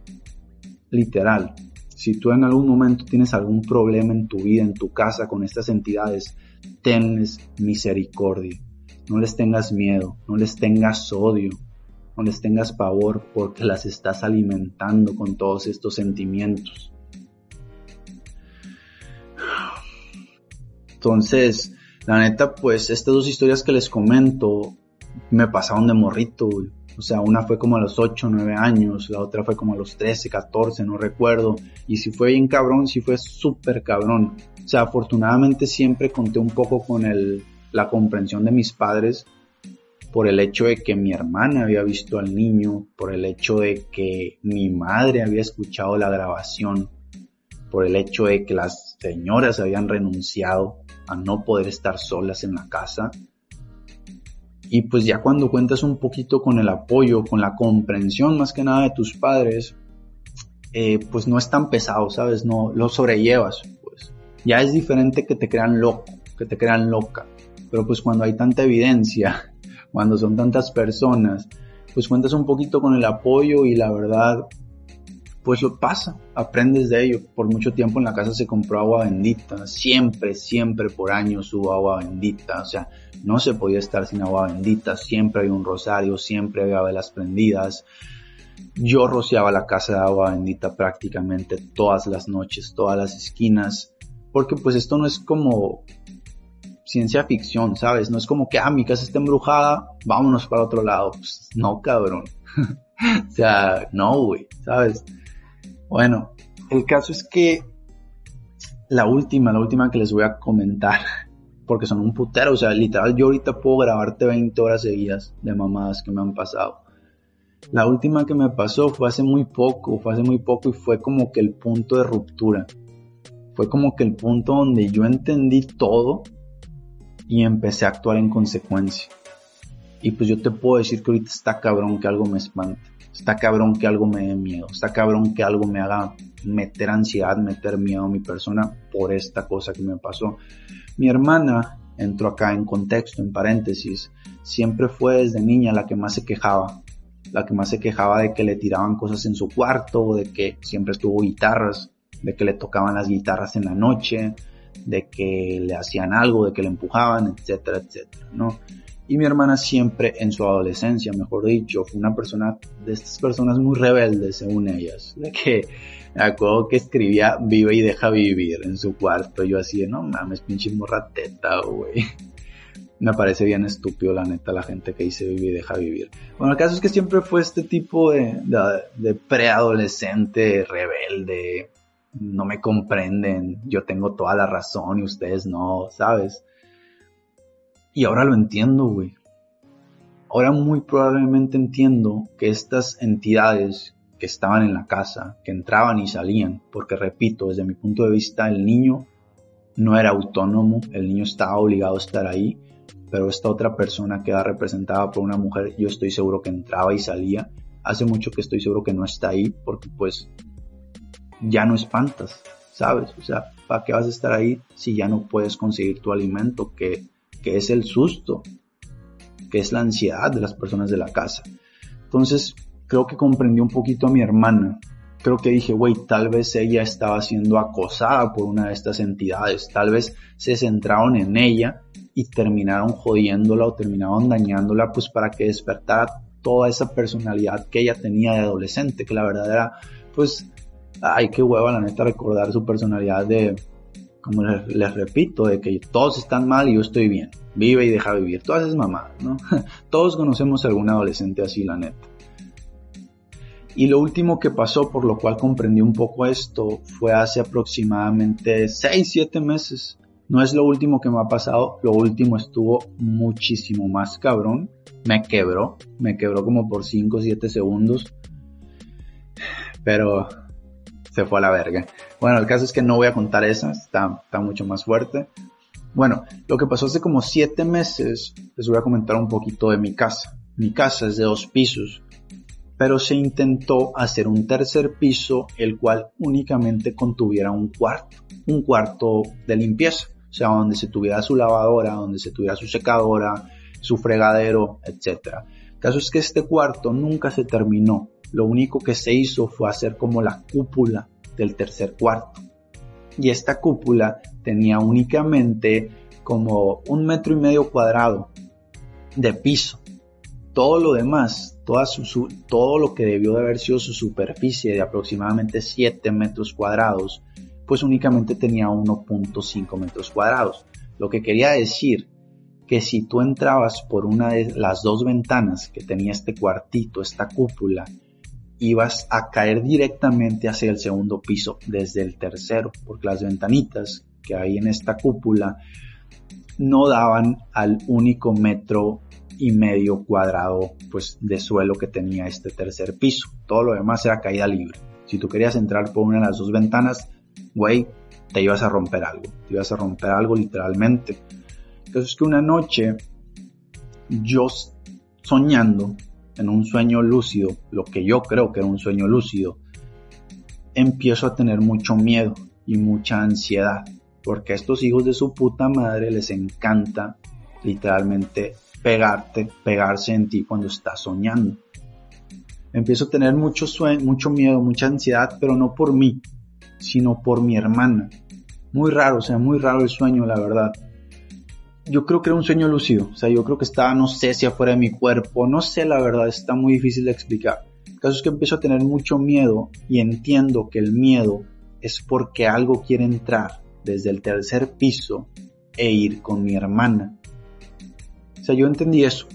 A: Literal, si tú en algún momento tienes algún problema en tu vida, en tu casa con estas entidades, tenles misericordia. No les tengas miedo, no les tengas odio, no les tengas pavor porque las estás alimentando con todos estos sentimientos. Entonces, la neta, pues estas dos historias que les comento me pasaron de morrito, O sea, una fue como a los 8, 9 años, la otra fue como a los 13, 14, no recuerdo. Y si fue bien cabrón, si fue súper cabrón. O sea, afortunadamente siempre conté un poco con el, la comprensión de mis padres por el hecho de que mi hermana había visto al niño, por el hecho de que mi madre había escuchado la grabación, por el hecho de que las señoras habían renunciado a no poder estar solas en la casa. Y pues ya cuando cuentas un poquito con el apoyo, con la comprensión más que nada de tus padres, eh, pues no es tan pesado, ¿sabes? No lo sobrellevas, pues. Ya es diferente que te crean loco, que te crean loca. Pero pues cuando hay tanta evidencia cuando son tantas personas, pues cuentas un poquito con el apoyo y la verdad, pues lo pasa, aprendes de ello. Por mucho tiempo en la casa se compró agua bendita, siempre, siempre por años hubo agua bendita, o sea, no se podía estar sin agua bendita, siempre había un rosario, siempre había velas prendidas. Yo rociaba la casa de agua bendita prácticamente todas las noches, todas las esquinas. Porque pues esto no es como ciencia ficción, ¿sabes? No es como que, ah, mi casa está embrujada, vámonos para otro lado. Pues no, cabrón. o sea, no, güey, ¿sabes? Bueno, el caso es que la última, la última que les voy a comentar, porque son un putero, o sea, literal, yo ahorita puedo grabarte 20 horas seguidas de mamadas que me han pasado. La última que me pasó fue hace muy poco, fue hace muy poco y fue como que el punto de ruptura. Fue como que el punto donde yo entendí todo y empecé a actuar en consecuencia. Y pues yo te puedo decir que ahorita está cabrón que algo me espante. Está cabrón que algo me dé miedo. Está cabrón que algo me haga meter ansiedad, meter miedo a mi persona por esta cosa que me pasó. Mi hermana, entró acá en contexto, en paréntesis, siempre fue desde niña la que más se quejaba. La que más se quejaba de que le tiraban cosas en su cuarto, de que siempre estuvo guitarras, de que le tocaban las guitarras en la noche, de que le hacían algo, de que le empujaban, etcétera, etcétera, ¿no? Y mi hermana siempre en su adolescencia, mejor dicho, fue una persona de estas personas muy rebeldes según ellas, de que me acuerdo que escribía vive y deja vivir en su cuarto, yo así, no mames, pinche morrateta, güey. Me parece bien estúpido la neta la gente que dice vive y deja vivir. Bueno, el caso es que siempre fue este tipo de, de, de preadolescente rebelde, no me comprenden, yo tengo toda la razón y ustedes no, ¿sabes? Y ahora lo entiendo, güey. Ahora muy probablemente entiendo que estas entidades que estaban en la casa, que entraban y salían, porque repito, desde mi punto de vista, el niño no era autónomo, el niño estaba obligado a estar ahí, pero esta otra persona que era representada por una mujer, yo estoy seguro que entraba y salía. Hace mucho que estoy seguro que no está ahí, porque pues ya no espantas, ¿sabes? O sea, ¿para qué vas a estar ahí si ya no puedes conseguir tu alimento, que, que es el susto, que es la ansiedad de las personas de la casa? Entonces, creo que comprendí un poquito a mi hermana. Creo que dije, güey, tal vez ella estaba siendo acosada por una de estas entidades, tal vez se centraron en ella y terminaron jodiéndola o terminaron dañándola, pues para que despertara toda esa personalidad que ella tenía de adolescente, que la verdad era, pues, ay, qué hueva la neta recordar su personalidad de, como les, repito, de que todos están mal y yo estoy bien. Vive y deja vivir. Todas esas mamadas, ¿no? todos conocemos a algún adolescente así, la neta. Y lo último que pasó, por lo cual comprendí un poco esto, fue hace aproximadamente 6, 7 meses. No es lo último que me ha pasado, lo último estuvo muchísimo más cabrón. Me quebró, me quebró como por 5 o 7 segundos. Pero se fue a la verga. Bueno, el caso es que no voy a contar esa, está, está mucho más fuerte. Bueno, lo que pasó hace como siete meses, les voy a comentar un poquito de mi casa. Mi casa es de dos pisos, pero se intentó hacer un tercer piso, el cual únicamente contuviera un cuarto, un cuarto de limpieza, o sea, donde se tuviera su lavadora, donde se tuviera su secadora, su fregadero, etc. El caso es que este cuarto nunca se terminó, lo único que se hizo fue hacer como la cúpula del tercer cuarto. Y esta cúpula tenía únicamente como un metro y medio cuadrado de piso. Todo lo demás, toda su, todo lo que debió de haber sido su superficie de aproximadamente 7 metros cuadrados, pues únicamente tenía 1.5 metros cuadrados. Lo que quería decir que si tú entrabas por una de las dos ventanas que tenía este cuartito, esta cúpula, ibas a caer directamente hacia el segundo piso desde el tercero, porque las ventanitas que hay en esta cúpula no daban al único metro y medio cuadrado pues de suelo que tenía este tercer piso. Todo lo demás era caída libre. Si tú querías entrar por una de las dos ventanas, güey, te ibas a romper algo. Te ibas a romper algo literalmente. Entonces es que una noche yo soñando en un sueño lúcido, lo que yo creo que era un sueño lúcido, empiezo a tener mucho miedo y mucha ansiedad, porque a estos hijos de su puta madre les encanta literalmente pegarte, pegarse en ti cuando estás soñando. Empiezo a tener mucho, sueño, mucho miedo, mucha ansiedad, pero no por mí, sino por mi hermana. Muy raro, o sea, muy raro el sueño, la verdad yo creo que era un sueño lúcido. O sea, yo creo que estaba, no sé si afuera de mi cuerpo, no sé la verdad, está muy difícil de explicar. El caso es que empiezo a tener mucho miedo y entiendo que el miedo es porque algo quiere entrar desde el tercer piso e ir con mi hermana. O sea, yo entendí eso.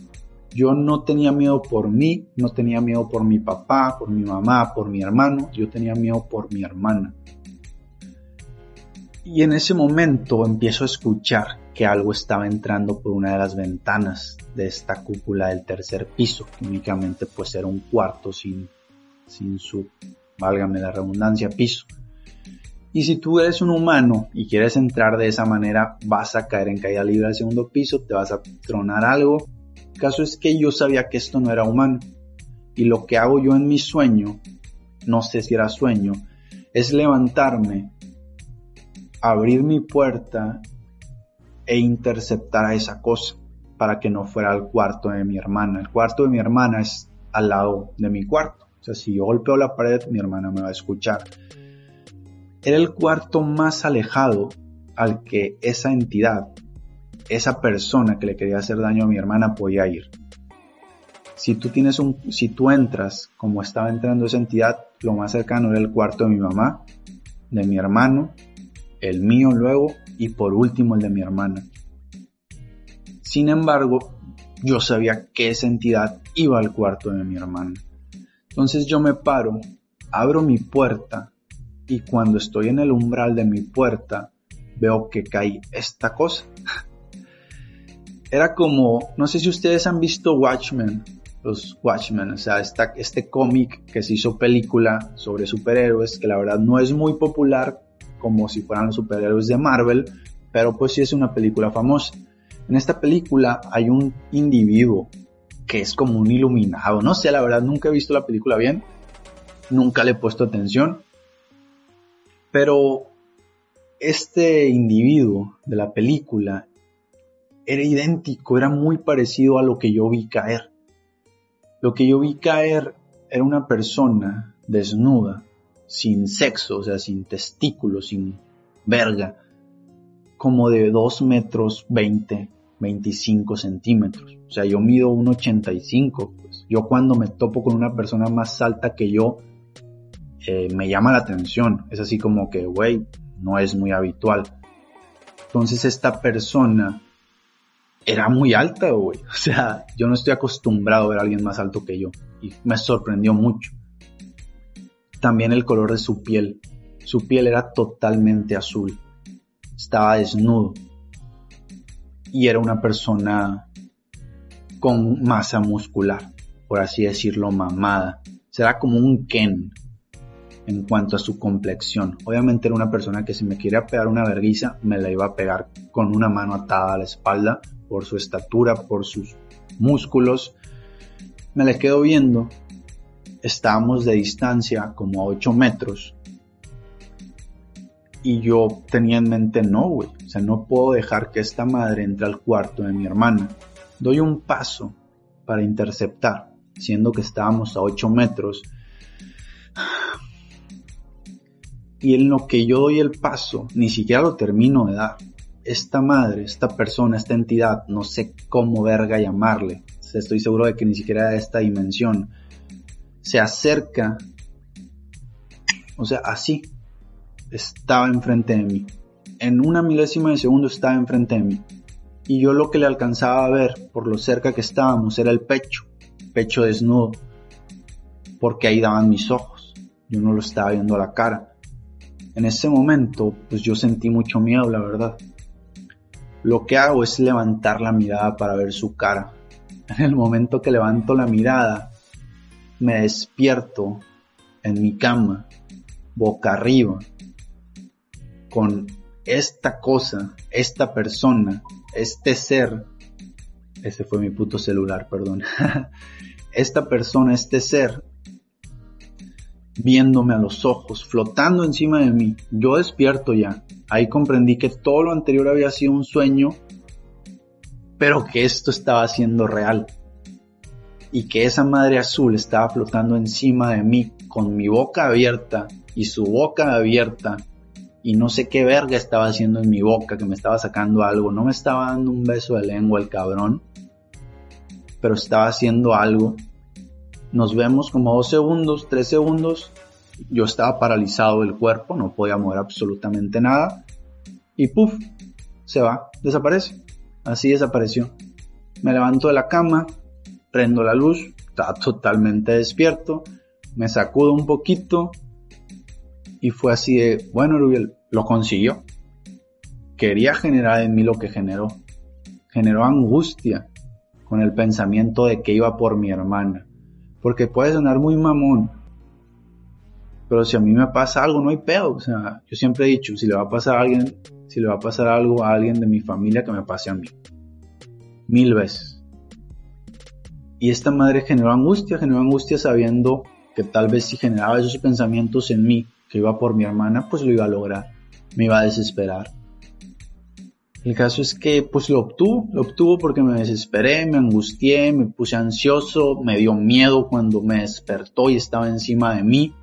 A: Yo no tenía miedo por mí, no tenía miedo por mi papá, por mi mamá, por mi hermano, yo tenía miedo por mi hermana. Y en ese momento empiezo a escuchar que algo estaba entrando por una de las ventanas de esta cúpula del tercer piso, que únicamente pues era un cuarto sin, sin su, válgame la redundancia, piso. Y si tú eres un humano y quieres entrar de esa manera, vas a caer en caída libre al segundo piso, te vas a tronar algo. Caso es que yo sabía que esto no era humano. Y lo que hago yo en mi sueño, no sé si era sueño, es levantarme, abrir mi puerta e interceptar a esa cosa para que no fuera al cuarto de mi hermana. El cuarto de mi hermana es al lado de mi cuarto. O sea, si yo golpeo la pared, mi hermana me va a escuchar. Era el cuarto más alejado al que esa entidad, esa persona que le quería hacer daño a mi hermana podía ir. Si tú tienes un, si tú entras como estaba entrando esa entidad, lo más cercano era el cuarto de mi mamá, de mi hermano, el mío luego y por último el de mi hermana. Sin embargo, yo sabía que esa entidad iba al cuarto de mi hermana. Entonces yo me paro, abro mi puerta y cuando estoy en el umbral de mi puerta veo que cae esta cosa. Era como, no sé si ustedes han visto Watchmen, los Watchmen, o sea, este cómic que se hizo película sobre superhéroes, que la verdad no es muy popular como si fueran los superhéroes de Marvel, pero pues sí es una película famosa. En esta película hay un individuo que es como un iluminado, no sé, la verdad nunca he visto la película bien, nunca le he puesto atención, pero este individuo de la película era idéntico, era muy parecido a lo que yo vi caer. Lo que yo vi caer era una persona desnuda, sin sexo, o sea, sin testículos, sin verga, como de 2 metros 20, 25 centímetros. O sea, yo mido 1,85. Pues. Yo cuando me topo con una persona más alta que yo, eh, me llama la atención. Es así como que, güey, no es muy habitual. Entonces esta persona era muy alta, güey. O sea, yo no estoy acostumbrado a ver a alguien más alto que yo. Y me sorprendió mucho. También el color de su piel. Su piel era totalmente azul. Estaba desnudo. Y era una persona con masa muscular, por así decirlo, mamada. Será como un Ken, en cuanto a su complexión. Obviamente era una persona que si me quería pegar una vergüenza me la iba a pegar con una mano atada a la espalda por su estatura, por sus músculos. Me la quedo viendo. Estábamos de distancia como a 8 metros. Y yo tenía en mente, no, güey. O sea, no puedo dejar que esta madre entre al cuarto de mi hermana. Doy un paso para interceptar, siendo que estábamos a 8 metros y en lo que yo doy el paso, ni siquiera lo termino de dar. Esta madre, esta persona, esta entidad, no sé cómo verga llamarle, estoy seguro de que ni siquiera de esta dimensión, se acerca, o sea, así, estaba enfrente de mí. En una milésima de segundo estaba enfrente de mí. Y yo lo que le alcanzaba a ver, por lo cerca que estábamos, era el pecho, pecho desnudo, porque ahí daban mis ojos. Yo no lo estaba viendo a la cara. En ese momento, pues yo sentí mucho miedo, la verdad. Lo que hago es levantar la mirada para ver su cara. En el momento que levanto la mirada, me despierto en mi cama, boca arriba, con esta cosa, esta persona, este ser. Ese fue mi puto celular, perdón. esta persona, este ser, viéndome a los ojos, flotando encima de mí. Yo despierto ya. Ahí comprendí que todo lo anterior había sido un sueño, pero que esto estaba siendo real. Y que esa madre azul estaba flotando encima de mí con mi boca abierta y su boca abierta. Y no sé qué verga estaba haciendo en mi boca, que me estaba sacando algo. No me estaba dando un beso de lengua el cabrón, pero estaba haciendo algo nos vemos como dos segundos, tres segundos. Yo estaba paralizado del cuerpo, no podía mover absolutamente nada. y puff, se va, desaparece. Así desapareció. Me levanto de la cama, prendo la luz, está totalmente despierto, me sacudo un poquito y fue así de, bueno, Rubiel, lo consiguió. Quería generar en mí lo que generó. Generó angustia con el pensamiento de que iba por mi hermana. Porque puede sonar muy mamón, pero si a mí me pasa algo, no hay pedo. O sea, yo siempre he dicho, si le va a pasar a alguien, si le va a pasar algo a alguien de mi familia, que me pase a mí. Mil veces. Y esta madre generó angustia, generó angustia sabiendo que tal vez si generaba esos pensamientos en mí, que iba por mi hermana, pues lo iba a lograr. Me iba a desesperar. El caso es que pues lo obtuvo, lo obtuvo porque me desesperé, me angustié, me puse ansioso, me dio miedo cuando me despertó y estaba encima de mí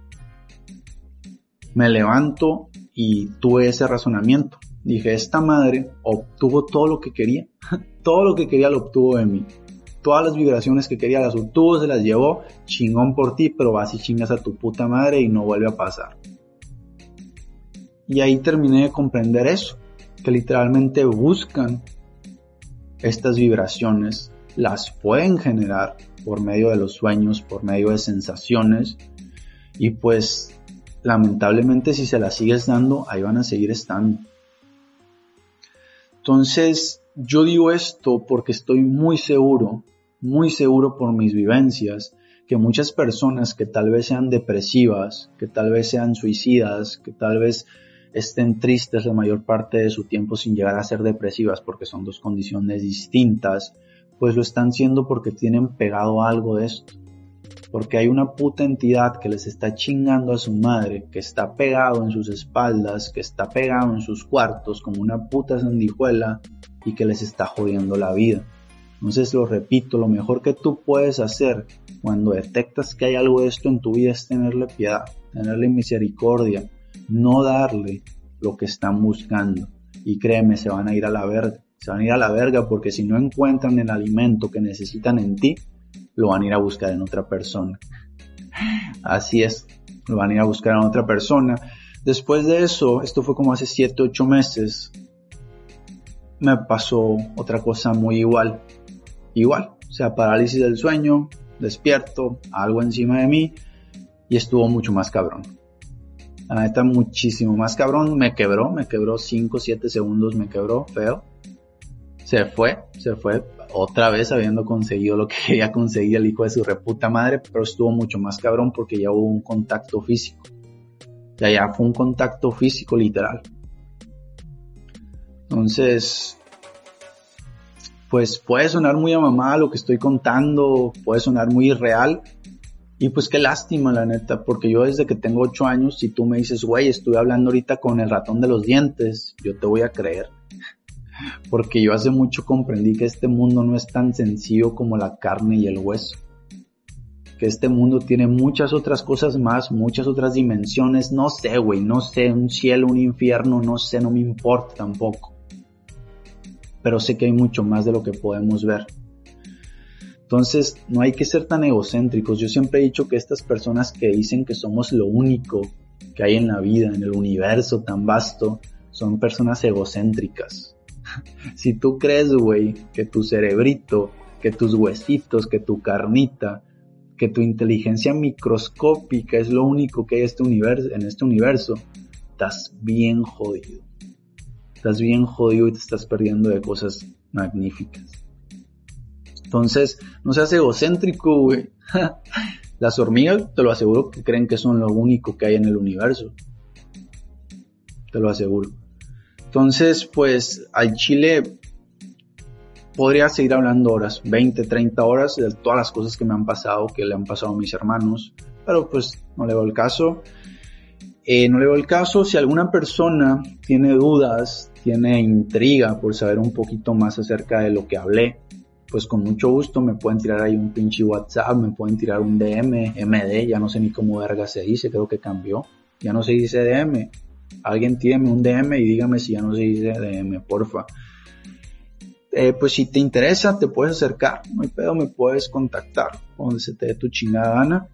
A: me levanto y tuve ese razonamiento. Dije, esta madre obtuvo todo lo que quería. todo lo que quería lo obtuvo de mí. Todas las vibraciones que quería las obtuvo, se las llevó. Chingón por ti, pero vas y chingas a tu puta madre y no vuelve a pasar. Y ahí terminé de comprender eso. Que literalmente buscan estas vibraciones. Las pueden generar por medio de los sueños, por medio de sensaciones. Y pues lamentablemente si se las sigues dando, ahí van a seguir estando. Entonces, yo digo esto porque estoy muy seguro, muy seguro por mis vivencias, que muchas personas que tal vez sean depresivas, que tal vez sean suicidas, que tal vez estén tristes la mayor parte de su tiempo sin llegar a ser depresivas porque son dos condiciones distintas, pues lo están siendo porque tienen pegado algo de esto porque hay una puta entidad que les está chingando a su madre, que está pegado en sus espaldas, que está pegado en sus cuartos como una puta sandijuela y que les está jodiendo la vida. Entonces lo repito, lo mejor que tú puedes hacer cuando detectas que hay algo de esto en tu vida es tenerle piedad, tenerle misericordia, no darle lo que están buscando. Y créeme, se van a ir a la verga. Se van a ir a la verga porque si no encuentran el alimento que necesitan en ti, lo van a ir a buscar en otra persona. Así es, lo van a ir a buscar en otra persona. Después de eso, esto fue como hace 7, 8 meses, me pasó otra cosa muy igual. Igual, o sea, parálisis del sueño, despierto, algo encima de mí y estuvo mucho más cabrón. La neta, muchísimo más cabrón. Me quebró, me quebró 5, 7 segundos, me quebró feo. Se fue, se fue otra vez habiendo conseguido lo que quería conseguir el hijo de su reputa madre, pero estuvo mucho más cabrón porque ya hubo un contacto físico. Ya ya fue un contacto físico literal. Entonces, pues puede sonar muy a mamá lo que estoy contando, puede sonar muy irreal. Y pues qué lástima, la neta, porque yo desde que tengo 8 años, si tú me dices, güey, estoy hablando ahorita con el ratón de los dientes, yo te voy a creer porque yo hace mucho comprendí que este mundo no es tan sencillo como la carne y el hueso. Que este mundo tiene muchas otras cosas más, muchas otras dimensiones, no sé, güey, no sé, un cielo, un infierno, no sé, no me importa tampoco. Pero sé que hay mucho más de lo que podemos ver. Entonces, no hay que ser tan egocéntricos. Yo siempre he dicho que estas personas que dicen que somos lo único que hay en la vida, en el universo tan vasto, son personas egocéntricas si tú crees, güey, que tu cerebrito, que tus huesitos, que tu carnita, que tu inteligencia microscópica es lo único que hay este universo, en este universo, estás bien jodido. Estás bien jodido y te estás perdiendo de cosas magníficas. Entonces, no seas egocéntrico, güey. Las hormigas, te lo aseguro, que creen que son lo único que hay en el universo. Te lo aseguro. Entonces, pues al Chile podría seguir hablando horas, 20, 30 horas de todas las cosas que me han pasado, que le han pasado a mis hermanos, pero pues no le veo el caso. Eh, no le veo el caso. Si alguna persona tiene dudas, tiene intriga por saber un poquito más acerca de lo que hablé, pues con mucho gusto me pueden tirar ahí un pinche WhatsApp, me pueden tirar un DM, MD, ya no sé ni cómo verga se dice, creo que cambió. Ya no se dice DM, alguien tiene un DM y dígame si ya no se dice DM, porfa. Eh, pues si te interesa, te puedes acercar, no hay pedo, me puedes contactar donde se te dé tu chingada gana.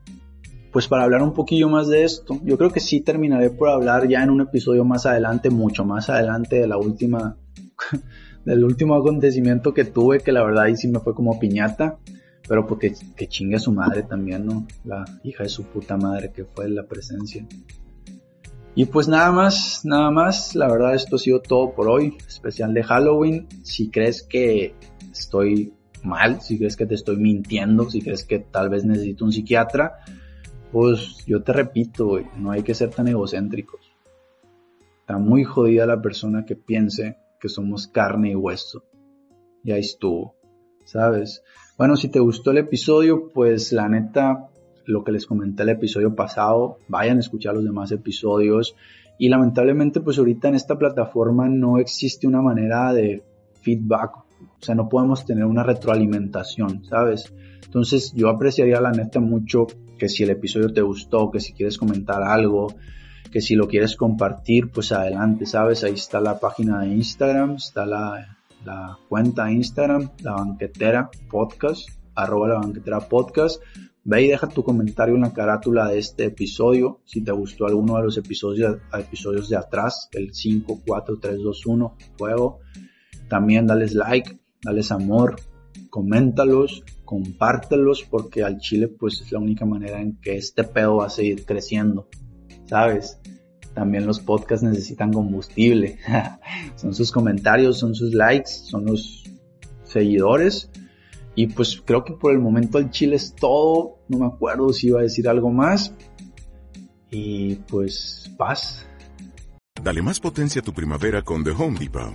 A: Pues para hablar un poquillo más de esto. Yo creo que sí terminaré por hablar ya en un episodio más adelante, mucho más adelante de la última, del último acontecimiento que tuve, que la verdad ahí sí me fue como piñata, pero porque que chingue a su madre también, ¿no? La hija de su puta madre que fue la presencia. Y pues nada más, nada más, la verdad esto ha sido todo por hoy, especial de Halloween. Si crees que estoy mal, si crees que te estoy mintiendo, si crees que tal vez necesito un psiquiatra, pues yo te repito, no hay que ser tan egocéntricos. Está muy jodida la persona que piense que somos carne y hueso. Y ahí estuvo, ¿sabes? Bueno, si te gustó el episodio, pues la neta, lo que les comenté el episodio pasado, vayan a escuchar los demás episodios. Y lamentablemente, pues ahorita en esta plataforma no existe una manera de feedback. O sea, no podemos tener una retroalimentación, ¿sabes? Entonces yo apreciaría la neta mucho que si el episodio te gustó, que si quieres comentar algo, que si lo quieres compartir, pues adelante, ¿sabes? Ahí está la página de Instagram, está la, la cuenta de Instagram, la banquetera podcast, arroba la banquetera podcast. Ve y deja tu comentario en la carátula de este episodio. Si te gustó alguno de los episodios, episodios de atrás, el 5, 4, 3, 2, 1, fuego. También dales like, dales amor, coméntalos, compártelos, porque al chile pues es la única manera en que este pedo va a seguir creciendo. ¿Sabes? También los podcasts necesitan combustible. son sus comentarios, son sus likes, son los seguidores y pues creo que por el momento el chile es todo. No me acuerdo si iba a decir algo más. Y pues paz.
B: Dale más potencia a tu primavera con The Home Depot.